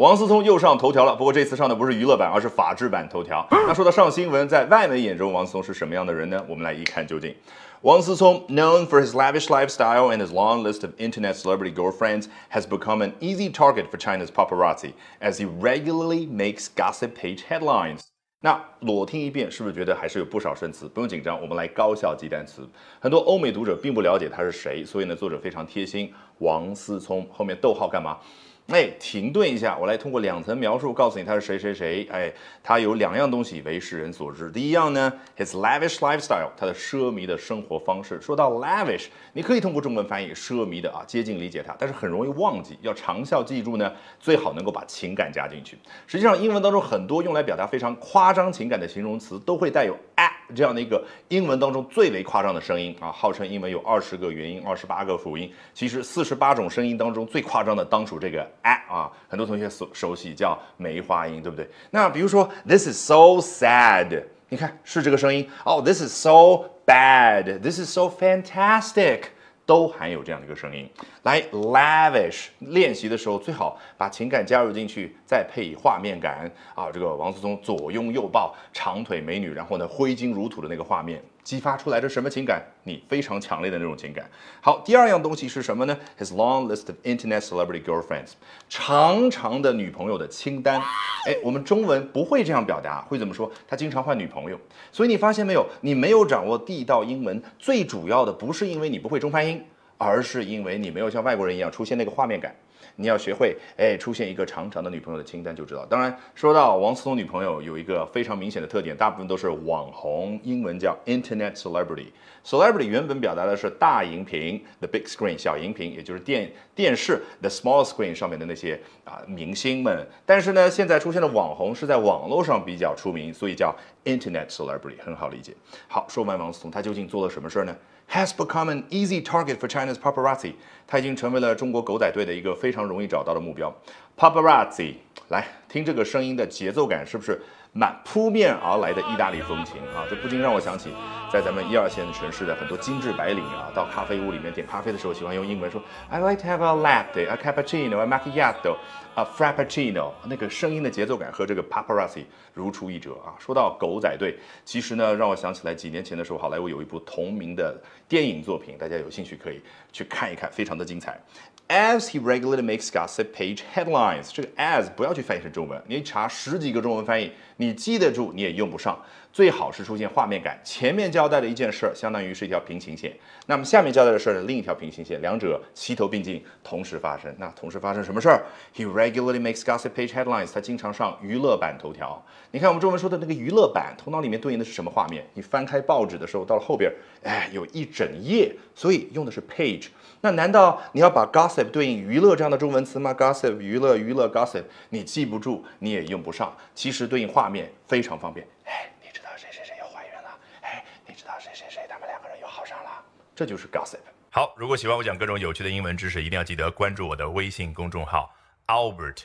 王思聪又上头条了，不过这次上的不是娱乐版，而是法制版头条。那说到上新闻，在外媒眼中，王思聪是什么样的人呢？我们来一看究竟。Wang Sicong, known for his lavish lifestyle and his long list of internet celebrity girlfriends, has become an easy target for China's paparazzi as he regularly makes gossip page headlines. 那裸听一遍，是不是觉得还是有不少生词？不用紧张，我们来高效记单词。很多欧美读者并不了解他是谁，所以呢，作者非常贴心。王思聪后面逗号干嘛？哎，停顿一下，我来通过两层描述告诉你他是谁谁谁。哎，他有两样东西为世人所知。第一样呢，his lavish lifestyle，他的奢靡的生活方式。说到 lavish，你可以通过中文翻译奢靡的啊，接近理解它，但是很容易忘记。要长效记住呢，最好能够把情感加进去。实际上，英文当中很多用来表达非常夸张情感的形容词，都会带有这样的一个英文当中最为夸张的声音啊。号称英文有二十个元音，二十八个辅音，其实四十八种声音当中最夸张的当属这个。啊，很多同学熟熟悉叫梅花音，对不对？那比如说，This is so sad，你看是这个声音哦。This is so bad，This is so fantastic，都含有这样的一个声音。来，lavish 练习的时候最好把情感加入进去，再配以画面感啊。这个王思聪左拥右抱，长腿美女，然后呢挥金如土的那个画面。激发出来的什么情感？你非常强烈的那种情感。好，第二样东西是什么呢？His long list of internet celebrity girlfriends，长长的女朋友的清单。哎，我们中文不会这样表达，会怎么说？他经常换女朋友。所以你发现没有？你没有掌握地道英文，最主要的不是因为你不会中翻英，而是因为你没有像外国人一样出现那个画面感。你要学会，哎，出现一个长长的女朋友的清单就知道。当然，说到王思聪女朋友，有一个非常明显的特点，大部分都是网红，英文叫 Internet celebrity。Celebrity 原本表达的是大荧屏，the big screen，小荧屏，也就是电电视，the small screen 上面的那些啊明星们。但是呢，现在出现的网红是在网络上比较出名，所以叫 Internet celebrity，很好理解。好，说完王思聪，他究竟做了什么事儿呢？has become an easy target for China's paparazzi。他已经成为了中国狗仔队的一个非非常容易找到的目标。paparazzi，来听这个声音的节奏感，是不是满扑面而来的意大利风情啊？这不禁让我想起，在咱们一二线城市的很多精致白领啊，到咖啡屋里面点咖啡的时候，喜欢用英文说 I like to have a latte, a cappuccino, a macchiato, a，Frappuccino 那个声音的节奏感和这个 Paparazzi 如出一辙啊。说到狗仔队，其实呢，让我想起来几年前的时候，好莱坞有一部同名的电影作品，大家有兴趣可以去看一看，非常的精彩。As he regularly makes gossip page headlines，这个 as 不要去翻译成中文，你查十几个中文翻译，你记得住你也用不上。最好是出现画面感，前面交代的一件事儿，相当于是一条平行线，那么下面交代的事儿呢，另一条平行线，两者齐头并进，同时发生。那同时发生什么事儿？He regularly makes gossip page headlines。他经常上娱乐版头条。你看我们中文说的那个娱乐版，头脑里面对应的是什么画面？你翻开报纸的时候，到了后边，哎，有一整页，所以用的是 page。那难道你要把 gossip 对应娱乐这样的中文词吗？gossip 娱乐娱乐 gossip，你记不住，你也用不上。其实对应画面非常方便。哎，你知道谁谁谁又怀孕了？哎，你知道谁谁谁他们两个人又好上了？这就是 gossip。好，如果喜欢我讲各种有趣的英文知识，一定要记得关注我的微信公众号 Albert。